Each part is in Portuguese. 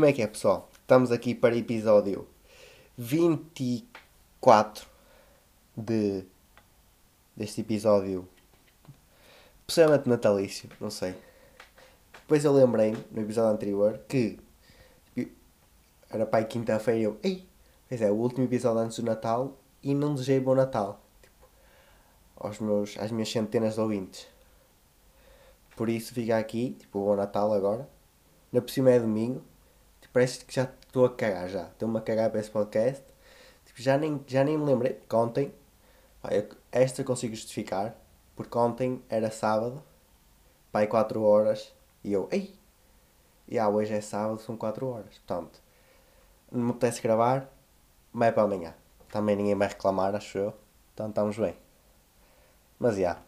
Como é que é, pessoal? Estamos aqui para episódio 24 de, deste episódio possivelmente natalício, não sei. Depois eu lembrei-me, no episódio anterior, que era aí quinta-feira eu, ei, pois é, o último episódio antes do Natal e não desejei bom Natal tipo, aos meus, às minhas centenas de ouvintes. Por isso fica aqui, tipo, bom Natal agora. Na por cima é domingo. Parece que já estou a cagar já. Estou-me a cagar para esse podcast. Tipo, já nem, já nem me lembrei. Ontem, pá, eu, esta consigo justificar. Porque ontem era sábado. Pai, 4 horas. E eu, ei! E ah, hoje é sábado, são 4 horas. Portanto, não me apetece gravar. Mas é para amanhã. Também ninguém vai reclamar, acho eu. Então estamos bem. Mas já. Yeah.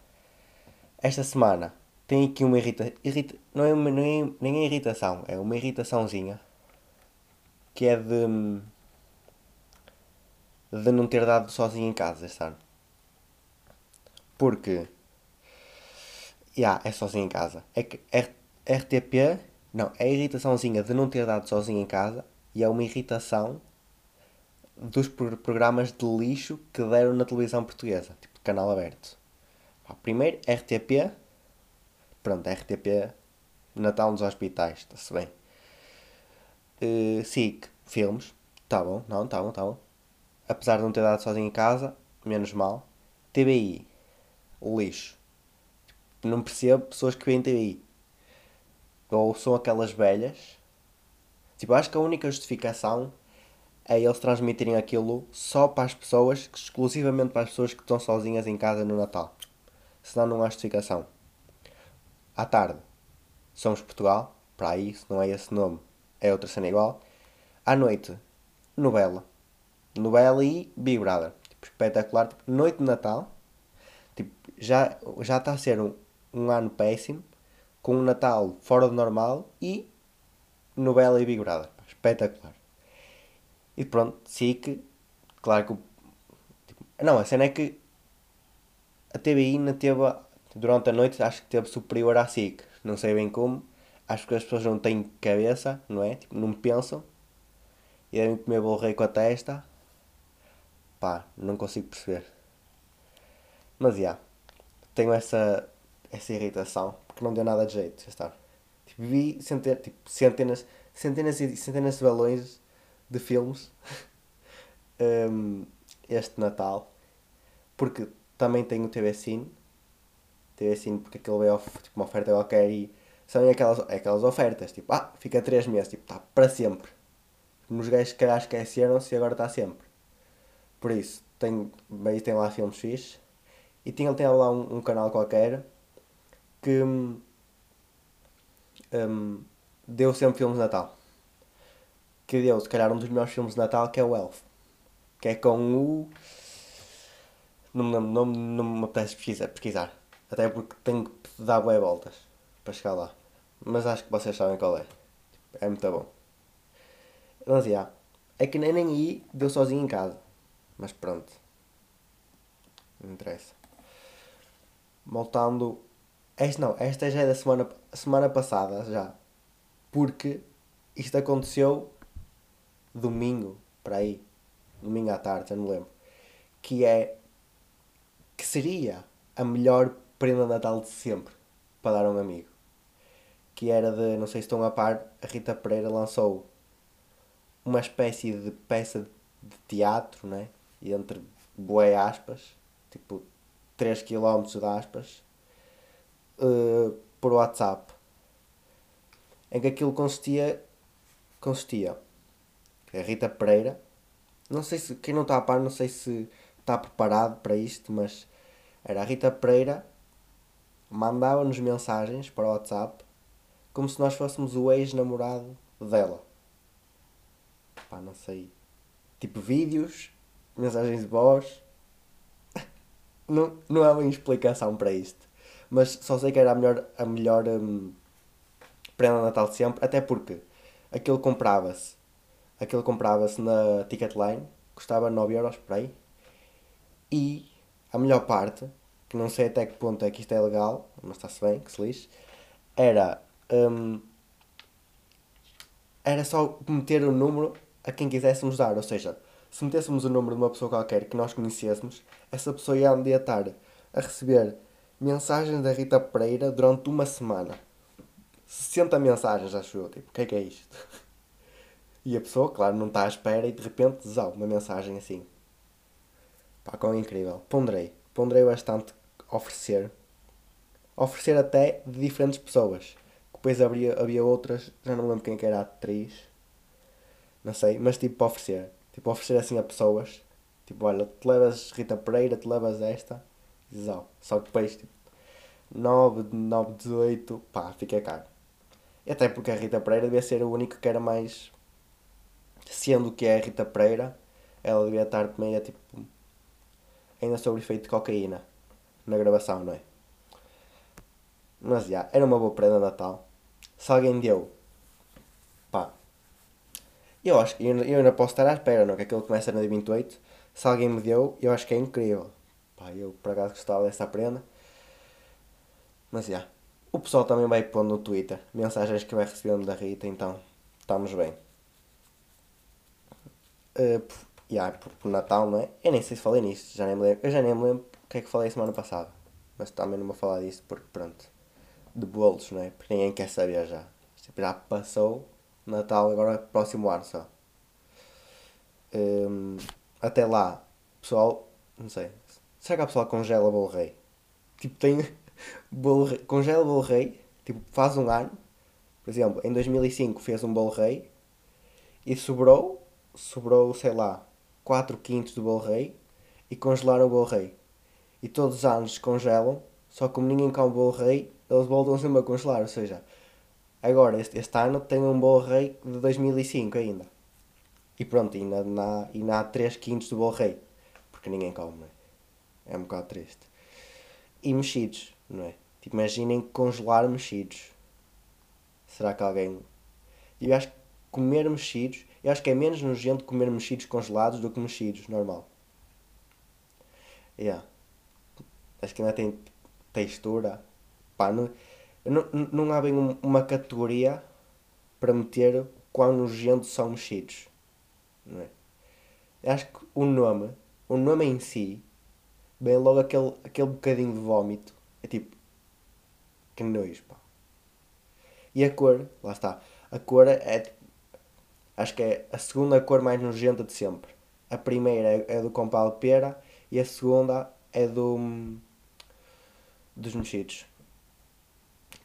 Esta semana tem aqui uma irrita, irrita não é uma, é, nem é irritação, é uma irritaçãozinha que é de de não ter dado sozinho em casa este ano. Porque yeah, é sozinho em casa. É que RTP não, é a irritaçãozinha de não ter dado sozinho em casa e é uma irritação dos programas de lixo que deram na televisão portuguesa, tipo canal aberto. Primeiro RTP Pronto, RTP, Natal nos hospitais, está-se bem. Uh, SIC, filmes, tá bom, não, tá bom, tá bom. Apesar de não ter dado sozinho em casa, menos mal. TBI, lixo. Não percebo pessoas que veem TBI. Ou são aquelas velhas. Tipo, acho que a única justificação é eles transmitirem aquilo só para as pessoas, exclusivamente para as pessoas que estão sozinhas em casa no Natal. Senão não há justificação à tarde, Somos Portugal, para se não é esse nome, é outra cena igual. À noite, novela. Novela e Big Brother. Tipo, espetacular. Tipo, noite de Natal. Tipo, já, já está a ser um, um ano péssimo. Com um Natal fora do normal e novela e Big Brother. Espetacular. E pronto, SIC. Claro que. Tipo, não, a cena é que a TVI não teve durante a noite acho que teve superior à SIC. Não sei bem como. Acho que as pessoas não têm cabeça, não é? Tipo, não pensam. E devem comer bolo rei com a testa. Pá, não consigo perceber. Mas já. Yeah, tenho essa, essa irritação. Porque não deu nada de jeito. Está. Tipo, vi tipo, centenas, centenas e centenas de balões de filmes um, este Natal. Porque também tenho o TV Cine ter assim, porque aquilo é tipo, uma oferta qualquer e são aquelas, aquelas ofertas, tipo, ah, fica 3 meses, tipo, está para sempre. Nos gajos que calhar esqueceram-se e agora está sempre. Por isso, tem, bem, tem lá filmes fixes e tinha, tem lá um, um canal qualquer que um, deu sempre filmes de Natal. Que deu, se calhar, um dos melhores filmes de Natal que é o Elf. Que é com o. Não, não, não, não me apetece pesquisar. pesquisar até porque tenho que dar boas voltas para chegar lá. Mas acho que vocês sabem qual é. É muito bom. Mas já. É que nem, aí deu sozinho em casa. Mas pronto. Não interessa. Voltando. Esta não, esta já é da semana, semana passada já. Porque isto aconteceu domingo, para aí. Domingo à tarde, já não lembro. Que é. Que seria a melhor prenda de Natal de sempre para dar a um amigo. Que era de, não sei se estão a par, a Rita Pereira lançou uma espécie de peça de teatro, né? E entre boé aspas, tipo 3 km de aspas, uh, por WhatsApp. Em que aquilo consistia, consistia a Rita Pereira, não sei se, quem não está a par, não sei se está preparado para isto, mas era a Rita Pereira mandava-nos mensagens para o WhatsApp como se nós fôssemos o ex-namorado dela. Pá, não sei. Tipo vídeos, mensagens de voz. não, não há uma explicação para isto. Mas só sei que era a melhor, a melhor um, prenda Natal de sempre, até porque aquilo comprava-se. Aquilo comprava-se na Ticketline, custava 9 euros por aí. E a melhor parte que não sei até que ponto é que isto é legal, mas está-se bem, que se lixe, era. Um, era só meter o número a quem quiséssemos dar. Ou seja, se metêssemos o número de uma pessoa qualquer que nós conhecêssemos, essa pessoa ia um dia estar a receber mensagens da Rita Pereira durante uma semana. 60 mensagens, acho eu. Tipo, o que é que é isto? E a pessoa, claro, não está à espera e de repente, zau, uma mensagem assim. Pá, quão incrível. Ponderei. Ponderei bastante oferecer. Oferecer até de diferentes pessoas. Depois havia, havia outras, já não lembro quem é que era a atriz. Não sei, mas tipo para oferecer. Tipo oferecer assim a pessoas. Tipo, olha, te levas Rita Pereira, te levas esta. Zau. Só que depois, tipo, 9, 9, 18, pá, fica caro. E até porque a Rita Pereira devia ser o único que era mais sendo que é a Rita Pereira, ela devia estar meio tipo ainda sob efeito de cocaína na gravação, não é? Mas já, era uma boa prenda de Natal. Se alguém deu, pá, eu acho que eu, eu ainda posso estar à espera, não é? Que aquilo começa na dia 28. Se alguém me deu, eu acho que é incrível. Pá, eu por acaso gostava dessa prenda. Mas já, o pessoal também vai pondo no Twitter mensagens que vai recebendo da Rita, então estamos bem. Uh, por, yeah, por, por, Natal, não é? Eu nem sei se falei nisto, já nem me lembro. Eu já nem me lembro o que é que falei semana passada. Mas também não vou falar disso porque, pronto, de bolos, não é? Porque ninguém quer saber já. Tipo, já passou Natal, agora é próximo ano só. Um, até lá, pessoal, não sei. Será que a pessoa congela bolo rei? Tipo, tem bolo rei, congela bolo rei, tipo, faz um ano. Por exemplo, em 2005 fez um bolo rei e sobrou sobrou, sei lá, 4 quintos do bolo rei e congelaram o bolo rei. E todos os anos congelam, só como ninguém come bolo rei, eles voltam sempre a congelar. Ou seja, agora, este, este ano tem um bolo rei de 2005 ainda. E pronto, ainda, ainda, ainda há 3 quintos do bolo rei. Porque ninguém come, não é? É um bocado triste. E mexidos, não é? Tipo, imaginem congelar mexidos. Será que alguém. Eu acho que comer mexidos eu acho que é menos nojento comer mexidos congelados do que mexidos, normal. Yeah. Acho que ainda tem textura. Pá, não, não, não há bem uma categoria para meter quão nojentos são mexidos. Não é? Acho que o nome, o nome em si, bem logo aquele, aquele bocadinho de vómito. É tipo. Que nojo, pá. E a cor, lá está. A cor é Acho que é a segunda cor mais nojenta de sempre. A primeira é, é do compal pera e a segunda é do dos mexidos.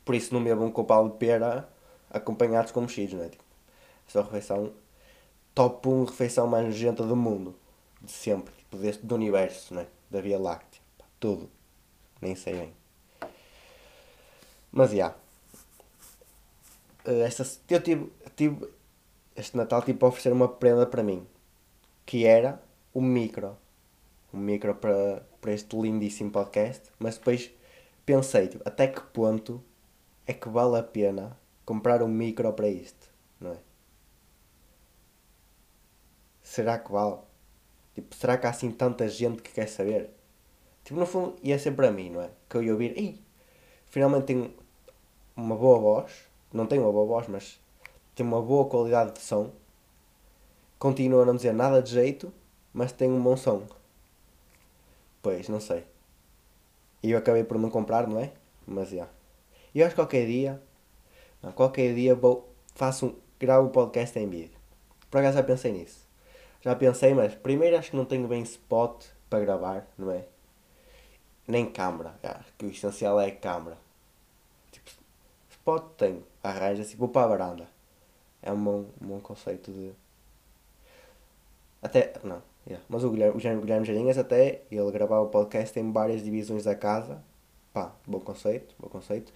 Por isso não bebam um compal de pera acompanhados com mexidos, não é? Tipo, essa é a refeição top 1 refeição mais nojenta do mundo. De sempre. Tipo, deste, do universo, não é? Da Via Láctea. Tudo. Nem sei bem. Mas, já. Yeah. Esta, eu tive, tive este Natal tipo oferecer uma prenda para mim, que era um micro. Um micro para, para este lindíssimo podcast, mas depois pensei, tipo, até que ponto é que vale a pena comprar um micro para isto, não é? Será que vale? Tipo, será que há assim tanta gente que quer saber? Tipo, no fundo, ia ser para mim, não é? Que eu ia ouvir, ei, finalmente tenho uma boa voz, não tenho uma boa voz, mas tem uma boa qualidade de som, continua a não dizer nada de jeito, mas tem um bom som. Pois, não sei. E eu acabei por não comprar, não é? Mas já. Yeah. E acho que qualquer dia, qualquer dia vou, faço um, gravo o podcast em vídeo. Por acaso já pensei nisso. Já pensei, mas primeiro acho que não tenho bem spot para gravar, não é? Nem câmera. Acho que o essencial é a câmera. Tipo, spot tenho. Arranja-se, vou para a varanda é um bom, um bom conceito de. Até. Não, yeah. mas o Guilherme, o Guilherme Jarinhas até ele gravava o podcast em várias divisões da casa. Pá, bom conceito, bom conceito.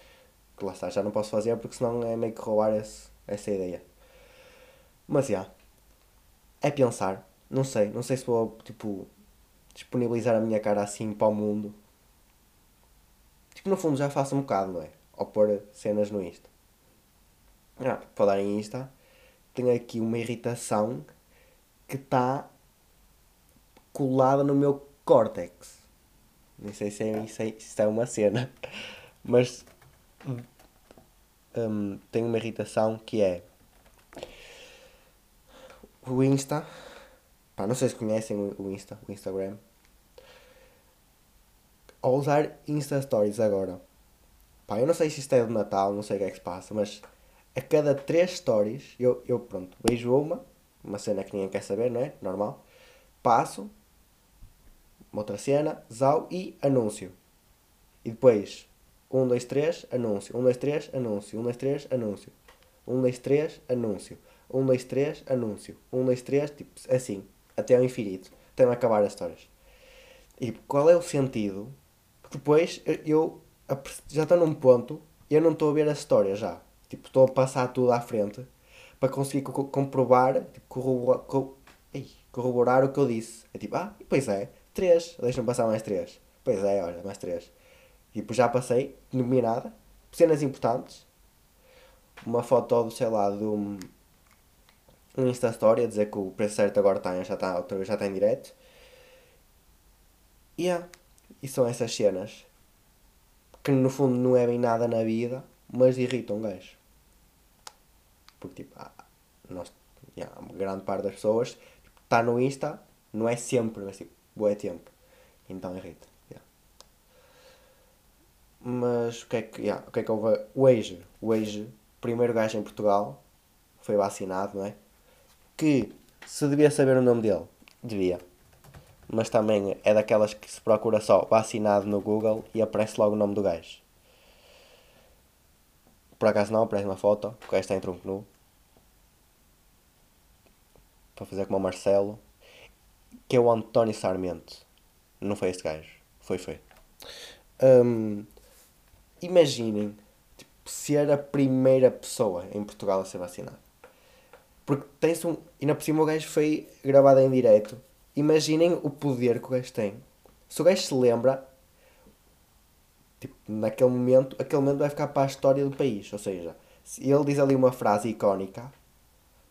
Que lá está, já não posso fazer porque senão é meio que roubar esse, essa ideia. Mas já. Yeah, é pensar. Não sei, não sei se vou tipo disponibilizar a minha cara assim para o mundo. Tipo, no fundo já faço um bocado, não é? Ou pôr cenas no Insta. Ah, para falar em Insta, tenho aqui uma irritação que está colada no meu córtex. Nem sei se é, se é, se é uma cena, mas um, tenho uma irritação que é o Insta. Pá, não sei se conhecem o Insta, o Instagram. Ao usar Insta Stories agora. Pá, eu não sei se isto é de Natal, não sei o que é que se passa, mas a cada 3 stories, eu, eu pronto, vejo uma, uma cena que ninguém quer saber, não é? Normal. Passo, uma outra cena, zau e anúncio. E depois, 1, 2, 3, anúncio. 1, 2, 3, anúncio. 1, 2, 3, anúncio. 1, 2, 3, anúncio. 1, 2, 3, anúncio. 1, 2, 3, tipo assim, até ao infinito. Até não acabar as histórias. E qual é o sentido? Porque depois eu já estou num ponto e eu não estou a ver a história já. Tipo, estou a passar tudo à frente para conseguir co comprovar, tipo, corroborar, co corroborar o que eu disse. É tipo, ah, pois é, 3, deixa-me passar mais 3. Pois é, olha, mais 3. Tipo, já passei, nominada, cenas importantes, uma foto, sei lá, de um, um Insta Story a dizer que o preço certo agora está, já está, outra vez já está em direto. Yeah, e são essas cenas que no fundo não é bem nada na vida, mas irritam um gajo. Porque tipo, ah, nós, yeah, grande parte das pessoas está tipo, no Insta, não é sempre, mas tipo, boa tempo. Então irrita. Mas o que é que, yeah, o que é que houve? Hoje, hoje, primeiro gajo em Portugal, foi vacinado, não é? Que se devia saber o nome dele, devia. Mas também é daquelas que se procura só vacinado no Google e aparece logo o nome do gajo. Por acaso não, aparece uma foto, o gajo está em tronco nu. Para fazer como o Marcelo. Que é o António Sarmento. Não foi este gajo. Foi, foi. Um, imaginem tipo, ser a primeira pessoa em Portugal a ser vacinado. Porque tem-se um. E na por cima o gajo foi gravado em direto. Imaginem o poder que o gajo tem. Se o gajo se lembra, tipo, naquele momento, aquele momento vai ficar para a história do país. Ou seja, se ele diz ali uma frase icónica,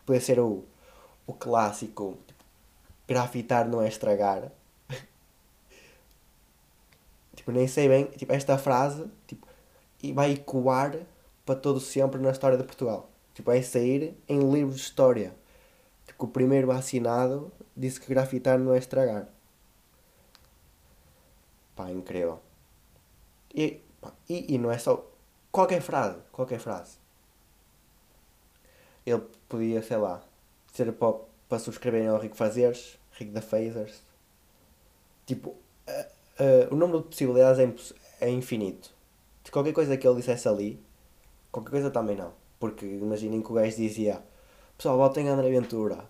pode ser o, o clássico tipo, grafitar não é estragar. tipo, nem sei bem, tipo, esta frase tipo, e vai ecoar para todo sempre na história de Portugal. Tipo, vai sair em livros de história. Tipo, o primeiro vacinado disse que grafitar não é estragar. Pá, incrível. E, pá, e, e não é só. Qualquer frase, qualquer frase. Ele podia, sei lá, ser para, para subscreverem ao Rico Fazeres, Rico da Phasers. Tipo, uh, uh, o número de possibilidades é, é infinito. De qualquer coisa que ele dissesse ali, qualquer coisa também não. Porque imaginem que o gajo dizia: Pessoal, votem André Ventura.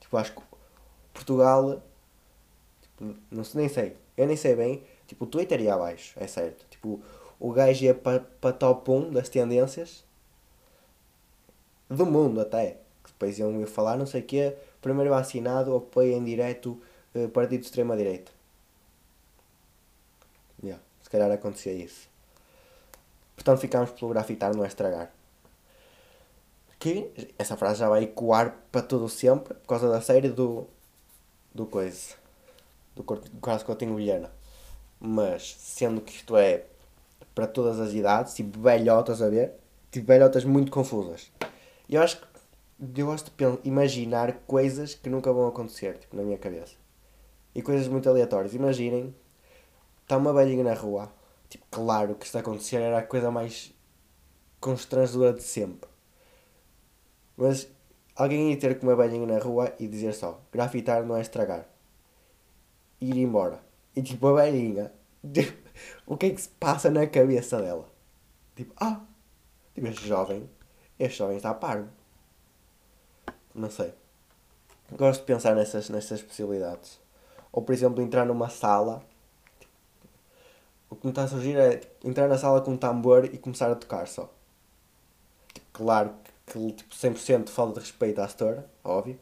Tipo, acho que Portugal. Tipo, não sei, nem sei. Eu nem sei bem. Tipo, o Twitter ia abaixo, é certo. Tipo, o gajo ia para pa top 1 das tendências do mundo até. Que depois iam falar, não sei o quê. Primeiro vacinado, apoio em direto uh, partido de extrema-direita. Yeah, se calhar acontecia isso. Portanto, ficámos pelo grafitar, não é estragar. Que essa frase já vai ecoar para todo sempre por causa da série do. do coisa. Do, caso Coutinho Vilhena. Mas, sendo que isto é para todas as idades, tipo velhotas a ver, tipo velhotas muito confusas. E eu acho que eu gosto de imaginar coisas que nunca vão acontecer, tipo, na minha cabeça. E coisas muito aleatórias. Imaginem, está uma velhinha na rua, tipo, claro que está a acontecer era a coisa mais constrangedora de sempre. Mas alguém ia ter com uma velhinha na rua e dizer só, grafitar não é estragar. E ir embora. E tipo, a velhinha, o que é que se passa na cabeça dela? Tipo, ah, tipo, este jovem, este jovem está parvo. Não sei. Gosto de pensar nessas, nessas possibilidades. Ou, por exemplo, entrar numa sala. O que me está a surgir é entrar na sala com um tambor e começar a tocar só. Claro que tipo, 100% falta de respeito à setora, óbvio.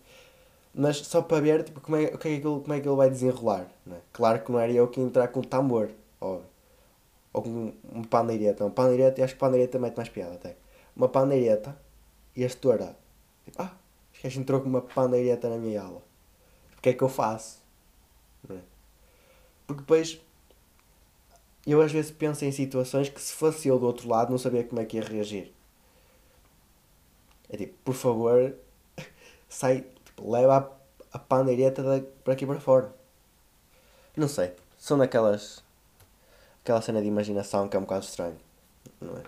Mas só para ver tipo, como, é, o que é que ele, como é que ele vai desenrolar. Né? Claro que não era eu que ia entrar com um tambor, óbvio. Ou com um pandeireta. Um pandeireta, acho que pandeireta mete mais piada até. Uma pandeireta e a setora. Tipo, ah, que a gente entrou com uma pandeireta na minha aula. O que é que eu faço? É? Porque depois eu às vezes penso em situações que se fosse eu do outro lado não sabia como é que ia reagir. É tipo, por favor, sai, tipo, leva a, a pandeireta para aqui para fora. Não sei. São daquelas. aquela cena de imaginação que é um bocado estranho. Não é?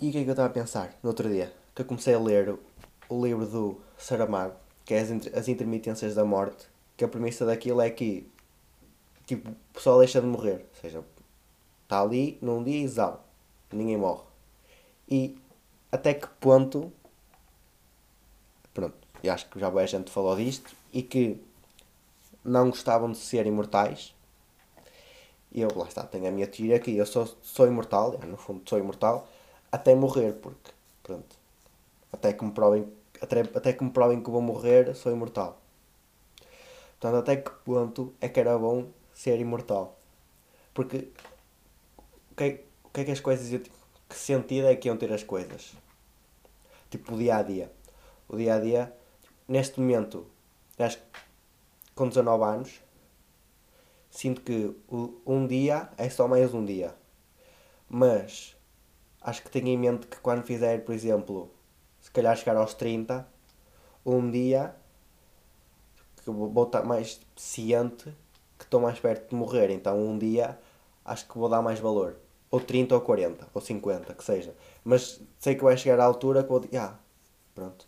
E o que é que eu estava a pensar no outro dia? Que eu comecei a ler o, o livro do Saramago, que é as, as Intermitências da Morte, que a premissa daquilo é que tipo, o pessoal deixa de morrer. Ou seja, está ali num dia exausto. Ninguém morre. E até que ponto. Pronto, eu acho que já boa gente falou disto. E que não gostavam de ser imortais. Eu, lá está, tenho a minha teoria que eu sou, sou imortal, no fundo sou imortal, até morrer, porque, pronto, até que me provem, até, até que me provem que vou morrer, sou imortal. Portanto, até que ponto é que era bom ser imortal? Porque, o que, é, o que é que as coisas, que sentido é que iam ter as coisas? Tipo, o dia a dia. O dia a dia, neste momento, acho que com 19 anos, sinto que um dia é só mais um dia. Mas acho que tenho em mente que quando fizer, por exemplo, se calhar chegar aos 30, um dia que vou estar mais ciente que estou mais perto de morrer. Então um dia acho que vou dar mais valor. Ou 30 ou 40, ou 50, que seja. Mas sei que vai chegar à altura que vou dizer, ah, pronto.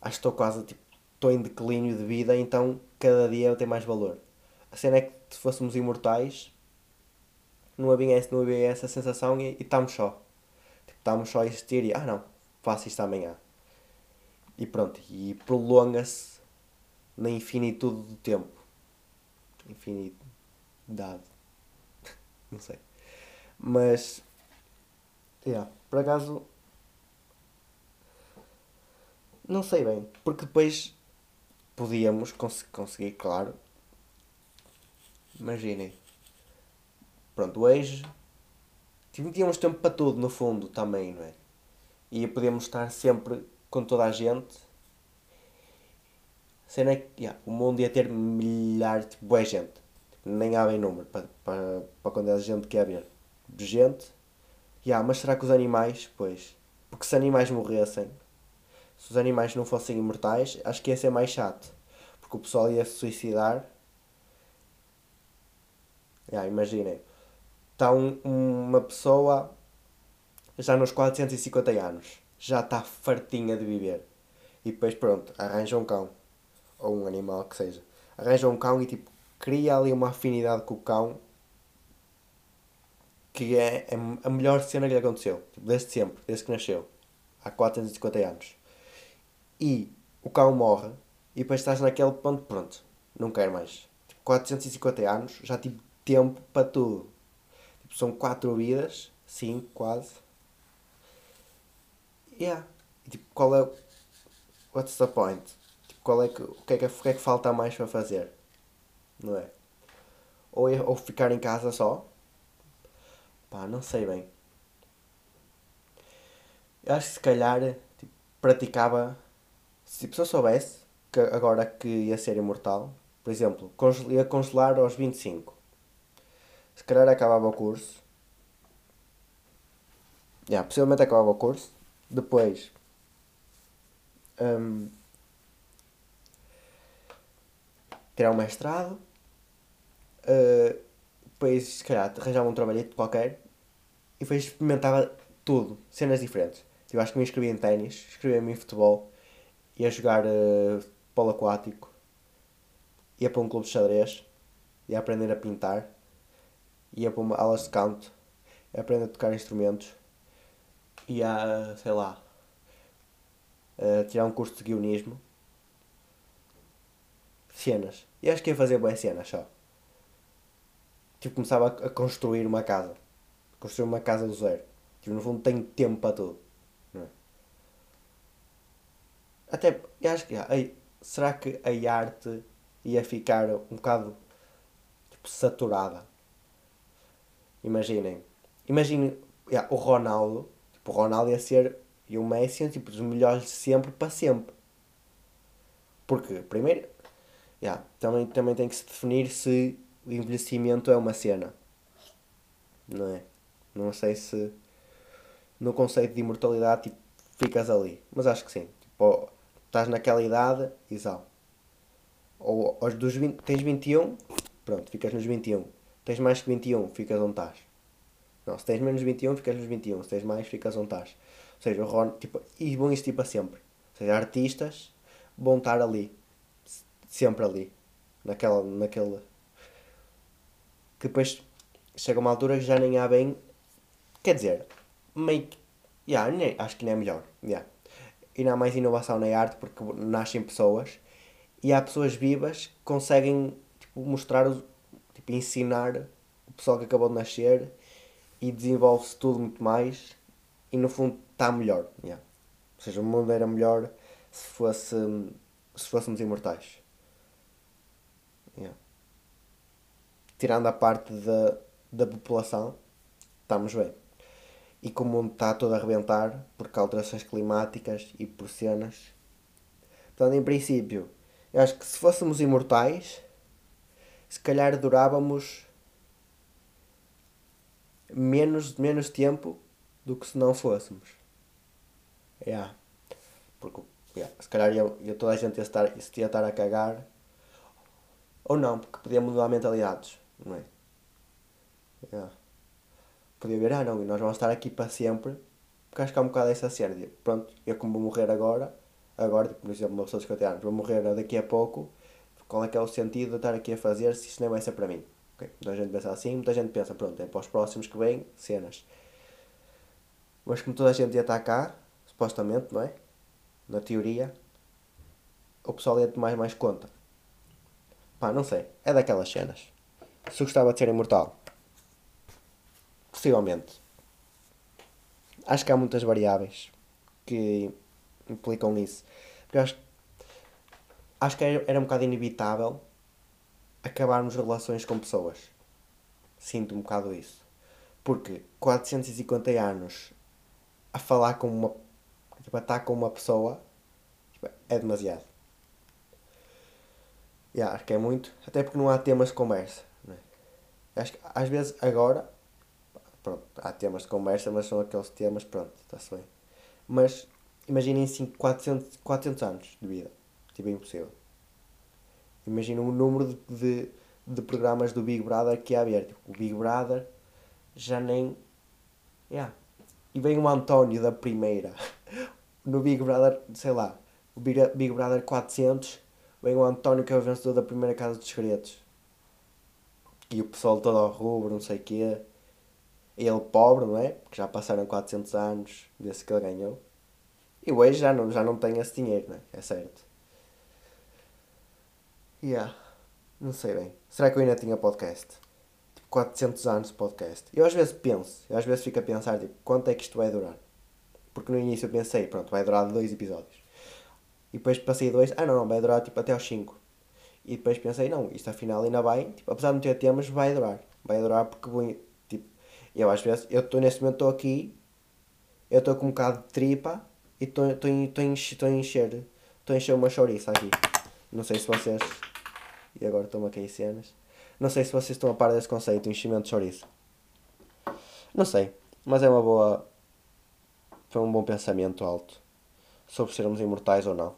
Acho que estou quase tipo estou em declínio de vida, então cada dia tem mais valor. A cena é que se fôssemos imortais, não havia, essa, não havia essa sensação e, estamos só. Tipo, estamos só a existir e, ah não, faço isto amanhã. E pronto, e prolonga-se na infinitude do tempo. Infinidade. não sei. Mas, yeah, por acaso, não sei bem, porque depois podíamos cons conseguir, claro. Imaginem. Pronto, hoje tínhamos tempo para tudo, no fundo, também, não é? E podíamos estar sempre com toda a gente. A cena é que yeah, o mundo ia ter milhares, tipo, boa gente. Nem há bem número para, para, quando é gente que haver. Gente. Yeah, mas será que os animais, pois? Porque se animais morressem, se os animais não fossem imortais, acho que ia ser mais chato. Porque o pessoal ia se suicidar. Yeah, imaginem. Está um, uma pessoa já nos 450 anos. Já está fartinha de viver. E depois pronto, arranja um cão. Ou um animal que seja. Arranja um cão e tipo, cria ali uma afinidade com o cão que é, é a melhor cena que lhe aconteceu. Tipo, desde sempre, desde que nasceu. Há 450 anos e o cão morre e depois estás naquele ponto, pronto, não quero mais. Tipo, 450 anos, já tive tempo para tudo. Tipo, são 4 vidas, 5 quase. Yeah. E, tipo, qual é. What's the point? Tipo, qual é que, o, que é que, o que é que falta mais para fazer? Não é? Ou, ou ficar em casa só? Pá, não sei bem. Eu acho que se calhar tipo, praticava Tipo, se eu soubesse que agora que ia ser imortal, por exemplo, ia congelar aos 25. Se calhar acabava o curso. Yeah, possivelmente acabava o curso. Depois. Um, tirar um mestrado. Uh, depois, se calhar, arranjava um trabalhito qualquer. E depois experimentava tudo, cenas diferentes. Eu acho que me inscrevia em ténis, inscrevia-me em futebol ia jogar uh, polo aquático, ia para um clube de xadrez, ia aprender a pintar, ia para uma aulas de canto, ia aprender a tocar instrumentos, ia, sei lá, uh, tirar um curso de guionismo, cenas. E acho que ia fazer boas cenas só. Tipo, começava a, construir uma casa. Construir uma casa do zero. Tipo, no fundo tenho tempo para tudo. Até, eu acho que, ai, será que a arte ia ficar um bocado, tipo, saturada? Imaginem. Imaginem o Ronaldo. Tipo, o Ronaldo ia ser, e o Messi, tipo, dos melhores de sempre para sempre. Porque, primeiro, yeah, também, também tem que se definir se o envelhecimento é uma cena. Não é? Não sei se no conceito de imortalidade tipo, ficas ali. Mas acho que sim. Tipo, estás naquela idade e sal. Ou aos dos 20, tens 21, pronto, ficas nos 21. Tens mais que 21, ficas onde estás. Não, se tens menos 21, ficas nos 21. Se tens mais, ficas onde estás. Ou seja, o Ron, tipo, e bom isso tipo a sempre. Ou seja, artistas vão estar ali. Sempre ali. Naquela, naquele... Que depois chega uma altura que já nem há bem... Quer dizer, meio. Yeah, nem, acho que nem é melhor. Yeah. E não há mais inovação na arte porque nascem pessoas e há pessoas vivas que conseguem tipo, mostrar, tipo, ensinar o pessoal que acabou de nascer e desenvolve-se tudo muito mais e no fundo está melhor. Yeah. Ou seja, o mundo era melhor se, fosse, se fôssemos imortais. Yeah. Tirando a parte da, da população, estamos bem. E como o mundo está todo a arrebentar por alterações climáticas e por cenas. Portanto, em princípio, eu acho que se fôssemos imortais, se calhar durávamos menos, menos tempo do que se não fôssemos. Yeah. Porque yeah, se calhar eu, eu toda a gente ia estar, ia estar a cagar. Ou não, porque podia mudar mentalidades, não é? Yeah. Podia ver, ah não, nós vamos estar aqui para sempre. Porque acho que há um bocado essa cena. Pronto, eu como vou morrer agora, agora, tipo, por exemplo, uma pessoa de 50 anos, vou morrer daqui a pouco, qual é que é o sentido de estar aqui a fazer se isto nem vai ser para mim? Okay. Muita gente pensa assim, muita gente pensa, pronto, é para os próximos que vêm, cenas. Mas como toda a gente ia estar cá, supostamente, não é? Na teoria, o pessoal ia tomar mais conta. Pá, não sei. É daquelas cenas. Se gostava de ser imortal, possivelmente. Acho que há muitas variáveis que implicam isso. Porque acho, acho que era, era um bocado inevitável acabarmos relações com pessoas. Sinto um bocado isso. Porque 450 anos a falar com uma. Tipo, a estar com uma pessoa tipo, é demasiado. Yeah, acho que é muito. Até porque não há temas de conversa. É? Acho que às vezes agora. Pronto, há temas de conversa, mas são aqueles temas, pronto, está-se bem. Mas imaginem 400, 400 anos de vida. Tipo, é impossível. Imagina o número de, de, de, programas do Big Brother que há aberto. Tipo, o Big Brother já nem. Yeah. E vem o António da primeira. No Big Brother, sei lá, o Big, Big Brother 400, vem o António que é o vencedor da primeira Casa dos Segredos. E o pessoal todo ao rubro, não sei o quê. Ele pobre, não é? Porque já passaram 400 anos desde que ele ganhou. E hoje já não, já não tem esse dinheiro, não é? É certo. Yeah. Não sei bem. Será que eu ainda tinha podcast? Tipo, 400 anos de podcast. Eu às vezes penso, eu às vezes fico a pensar, tipo, quanto é que isto vai durar? Porque no início eu pensei, pronto, vai durar dois episódios. E depois passei dois, ah não, não, vai durar tipo até aos 5. E depois pensei, não, isto afinal ainda vai, tipo, apesar de não ter temas, vai durar. Vai durar porque vou, tipo, eu às vezes, eu estou neste momento, estou aqui, eu estou com um bocado de tripa e estou a encher, estou a encher uma chouriça aqui. Não sei se vocês e agora estou-me a cair cenas. Não sei se vocês estão a par desse conceito, enchimento de chouriço. Não sei, mas é uma boa. Foi um bom pensamento alto sobre sermos imortais ou não.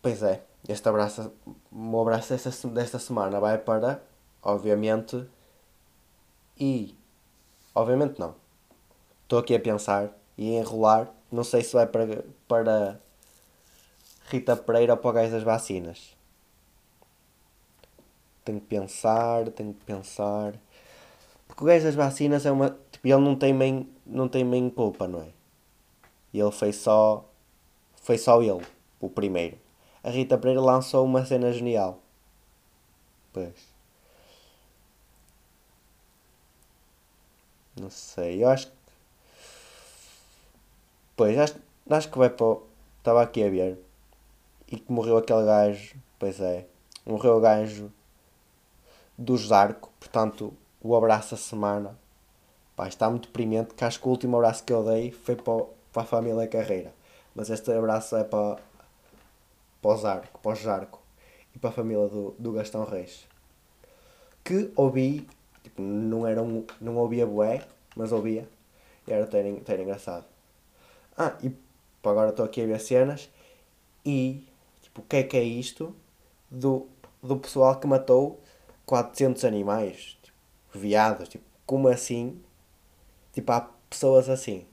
Pois é, este abraço, o abraço desta, desta semana vai para, obviamente, e. Obviamente não. Estou aqui a pensar e a enrolar. Não sei se vai para, para Rita Pereira para o gajo das vacinas. Tenho que pensar, tenho que pensar. Porque o gajo das vacinas é uma. Tipo, ele não tem main, não tem main culpa, não é? E ele foi só. Foi só ele, o primeiro. A Rita Pereira lançou uma cena genial. Pois. Não sei, eu acho que. Pois, acho, acho que vai para. Estava aqui a ver e que morreu aquele gajo, pois é, morreu o gajo do Zarco, portanto, o abraço da semana, pá, está muito deprimente, que acho que o último abraço que eu dei foi para, para a família Carreira, mas este abraço é para, para o Zarco, para o Zarco e para a família do, do Gastão Reis, que ouvi, tipo, não, era um, não ouvia bué, mas ouvia, e era até, até engraçado. Ah, e agora estou aqui a ver cenas e tipo, o que é que é isto do, do pessoal que matou 400 animais, tipo, viados, tipo, como assim? Tipo, há pessoas assim.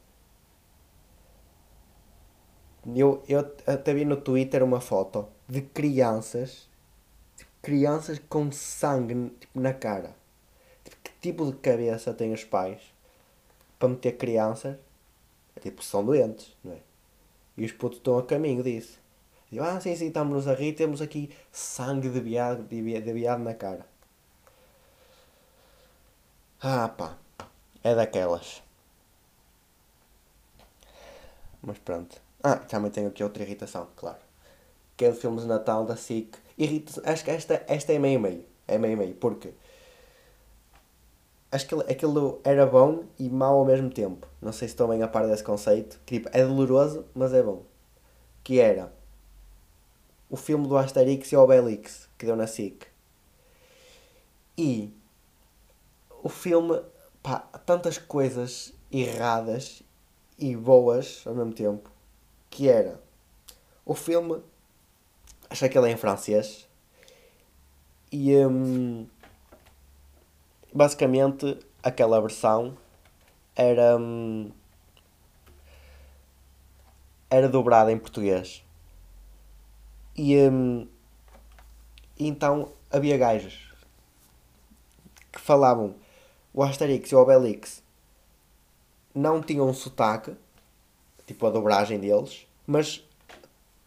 Eu, eu até vi no Twitter uma foto de crianças, tipo, crianças com sangue tipo, na cara. Tipo, que tipo de cabeça têm os pais para meter crianças? É, tipo, são doentes, não é? E os putos estão a caminho disso. Ah, sim, sim, estamos-nos a rir, temos aqui sangue de viado, de, de viado na cara. Ah, pá, é daquelas. Mas pronto. Ah, também tenho aqui outra irritação, claro. Que é de filmes de Natal da SIC. Irrita acho que esta, esta é meio meio. É meio meio. Porque acho que aquilo era bom e mau ao mesmo tempo. Não sei se estou bem a par desse conceito. Que tipo, é doloroso, mas é bom. Que era o filme do Asterix e Obelix, que deu na SIC. E o filme, pá, tantas coisas erradas e boas ao mesmo tempo que era o filme, achei que ele é em francês, e hum, basicamente aquela versão era, hum, era dobrada em português. E hum, então havia gajos que falavam o Asterix e o Obelix não tinham um sotaque tipo a dobragem deles, mas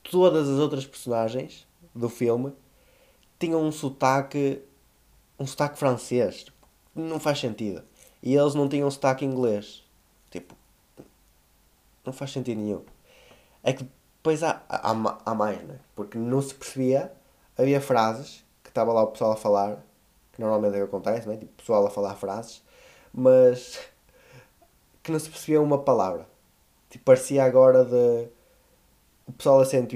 todas as outras personagens do filme tinham um sotaque, um sotaque francês. Não faz sentido. E eles não tinham sotaque inglês. Tipo, não faz sentido nenhum. É que depois há, há, há mais, né? Porque não se percebia, havia frases que estava lá o pessoal a falar, que normalmente é o que acontece, né? Tipo, pessoal a falar frases, mas que não se percebia uma palavra. Tipo, parecia agora de o pessoal a ser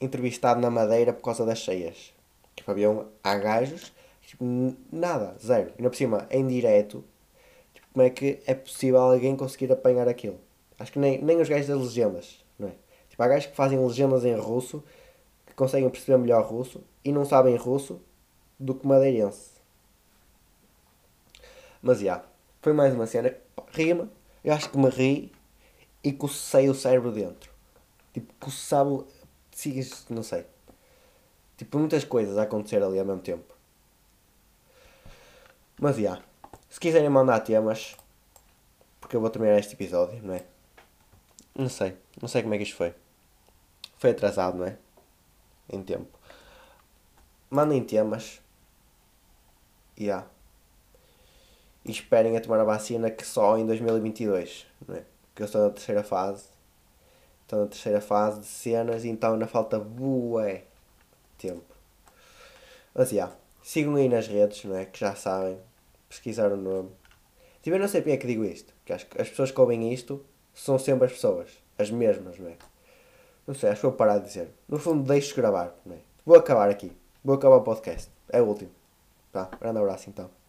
entrevistado na Madeira por causa das cheias. Tipo, havia um, há gajos, tipo, nada, zero. E ainda por cima, em direto, tipo, como é que é possível alguém conseguir apanhar aquilo? Acho que nem, nem os gajos das legendas, não é? Tipo, há gajos que fazem legendas em russo, que conseguem perceber melhor russo, e não sabem russo do que madeirense. Mas, já, yeah, foi mais uma cena, rima, eu acho que me ri e cocei o cérebro dentro. Tipo, coçava. Não sei. Tipo, muitas coisas a acontecer ali ao mesmo tempo. Mas já. Yeah, se quiserem mandar temas, porque eu vou terminar este episódio, não é? Não sei. Não sei como é que isto foi. Foi atrasado, não é? Em tempo. Mandem temas. E yeah. E esperem a tomar a vacina que só em 2022, não é? Que eu estou na terceira fase. Estou na terceira fase de cenas, então ainda falta bué tempo. Mas já, yeah, sigam aí nas redes, não é? Que já sabem. Pesquisar o nome. Tipo, eu não sei porque é que digo isto. Porque acho que as pessoas que ouvem isto são sempre as pessoas. As mesmas, não é? Não sei, acho que vou parar de dizer. No fundo, deixo gravar, não é? Vou acabar aqui. Vou acabar o podcast. É o último. Tá, grande abraço então.